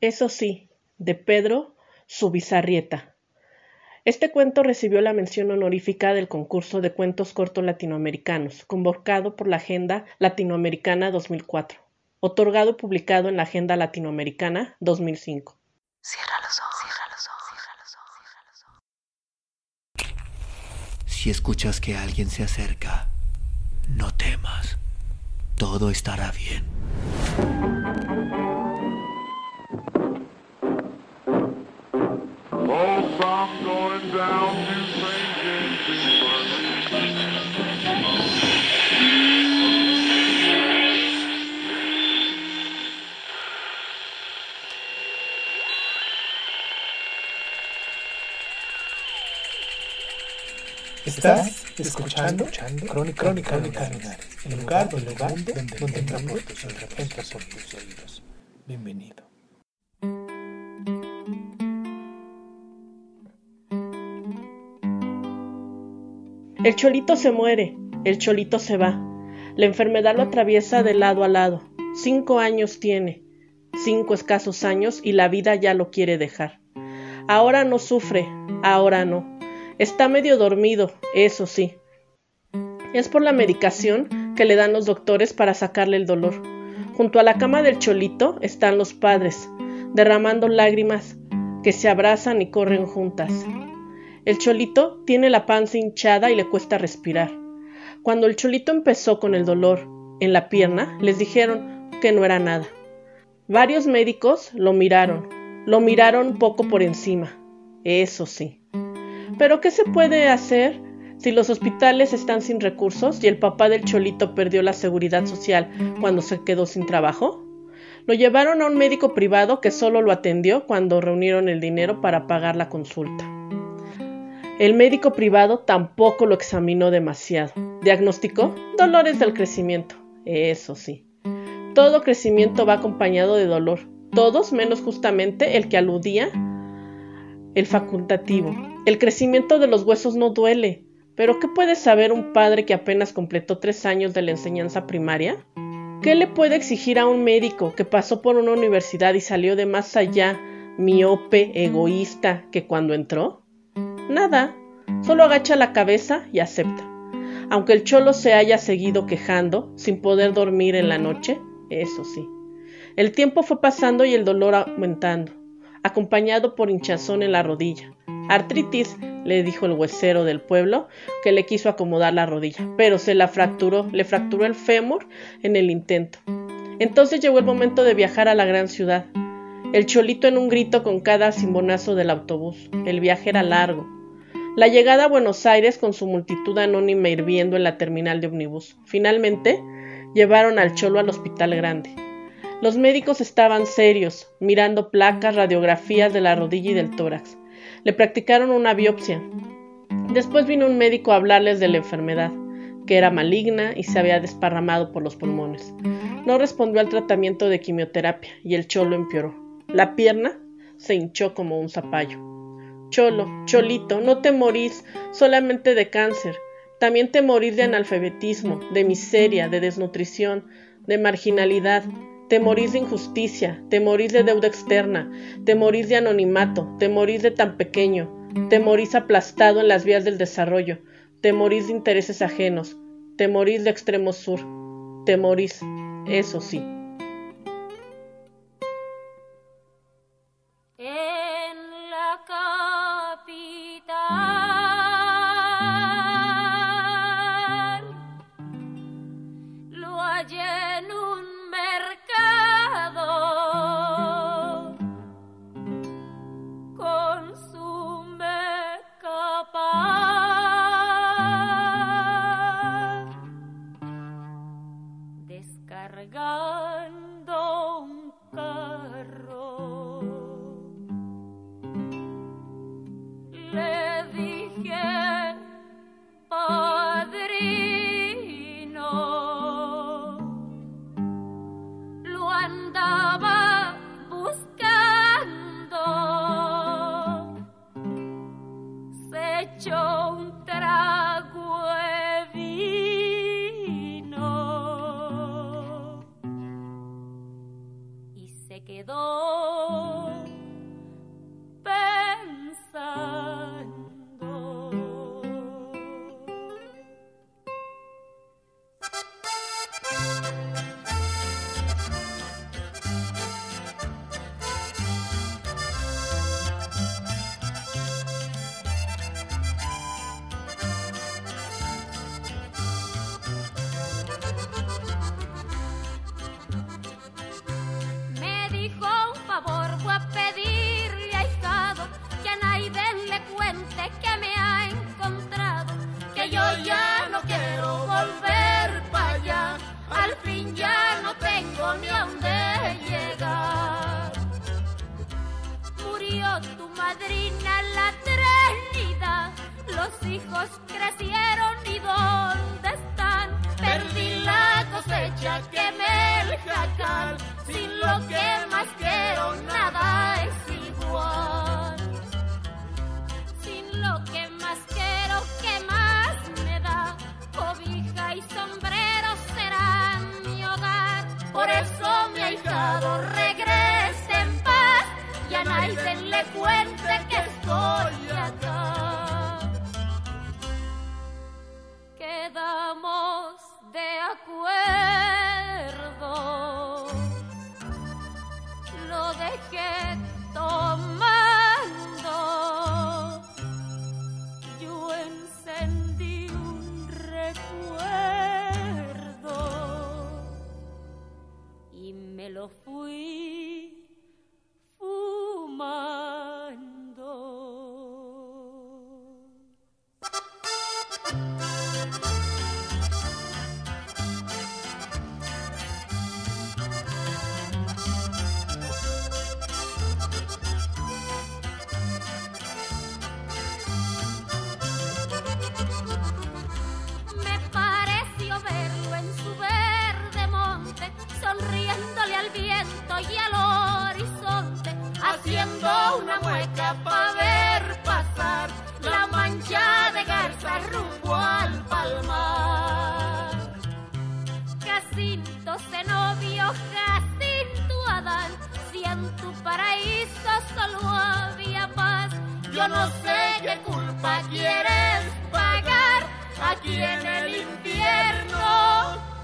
Eso sí, de Pedro Subizarrieta. Este cuento recibió la mención honorífica del concurso de cuentos cortos latinoamericanos, convocado por la Agenda Latinoamericana 2004, otorgado y publicado en la Agenda Latinoamericana 2005. Cierra los ojos, cierra los ojos, cierra los ojos, cierra los ojos. Si escuchas que alguien se acerca, no temas. Todo estará bien. Estás escuchando, escuchando Crónica, Crónica, Crónica el lugar, el lugar donde, donde, donde entra tus, por tus oídos. Bienvenido. El cholito se muere, el cholito se va. La enfermedad lo atraviesa de lado a lado. Cinco años tiene, cinco escasos años y la vida ya lo quiere dejar. Ahora no sufre, ahora no. Está medio dormido, eso sí. Es por la medicación que le dan los doctores para sacarle el dolor. Junto a la cama del cholito están los padres, derramando lágrimas que se abrazan y corren juntas. El cholito tiene la panza hinchada y le cuesta respirar. Cuando el cholito empezó con el dolor en la pierna, les dijeron que no era nada. Varios médicos lo miraron, lo miraron poco por encima, eso sí. Pero ¿qué se puede hacer si los hospitales están sin recursos y el papá del cholito perdió la seguridad social cuando se quedó sin trabajo? Lo llevaron a un médico privado que solo lo atendió cuando reunieron el dinero para pagar la consulta. El médico privado tampoco lo examinó demasiado. Diagnosticó dolores del crecimiento. Eso sí. Todo crecimiento va acompañado de dolor. Todos menos justamente el que aludía el facultativo. El crecimiento de los huesos no duele. Pero ¿qué puede saber un padre que apenas completó tres años de la enseñanza primaria? ¿Qué le puede exigir a un médico que pasó por una universidad y salió de más allá, miope, egoísta, que cuando entró? Nada, solo agacha la cabeza y acepta. Aunque el cholo se haya seguido quejando, sin poder dormir en la noche, eso sí. El tiempo fue pasando y el dolor aumentando, acompañado por hinchazón en la rodilla. Artritis, le dijo el huesero del pueblo, que le quiso acomodar la rodilla, pero se la fracturó, le fracturó el fémur en el intento. Entonces llegó el momento de viajar a la gran ciudad. El cholito en un grito con cada simbonazo del autobús. El viaje era largo, la llegada a Buenos Aires con su multitud anónima hirviendo en la terminal de ómnibus. Finalmente, llevaron al cholo al hospital grande. Los médicos estaban serios, mirando placas, radiografías de la rodilla y del tórax. Le practicaron una biopsia. Después vino un médico a hablarles de la enfermedad, que era maligna y se había desparramado por los pulmones. No respondió al tratamiento de quimioterapia y el cholo empeoró. La pierna se hinchó como un zapallo. Cholo, Cholito, no te morís solamente de cáncer, también te morís de analfabetismo, de miseria, de desnutrición, de marginalidad, te morís de injusticia, te morís de deuda externa, te morís de anonimato, te morís de tan pequeño, te morís aplastado en las vías del desarrollo, te morís de intereses ajenos, te morís de extremo sur, te morís, eso sí. arrastrando un carro. Le dije, padrino, lo andaba. quedó. Hijos crecieron y ¿dónde están? Perdí la cosecha que me el jacal. Sin lo que más quiero, nada es igual. Sin lo que más quiero, que más me da? Cobija y sombrero serán mi hogar. Por eso mi ahijado regrese en paz y a nadie le cuente que estoy lo fui y al horizonte, haciendo una mueca para ver pasar la mancha de garza rumbo al palmar. Jacinto Zenobio, Jacinto Adán, si en tu paraíso solo había paz, yo no sé qué culpa quieres pagar aquí en el infierno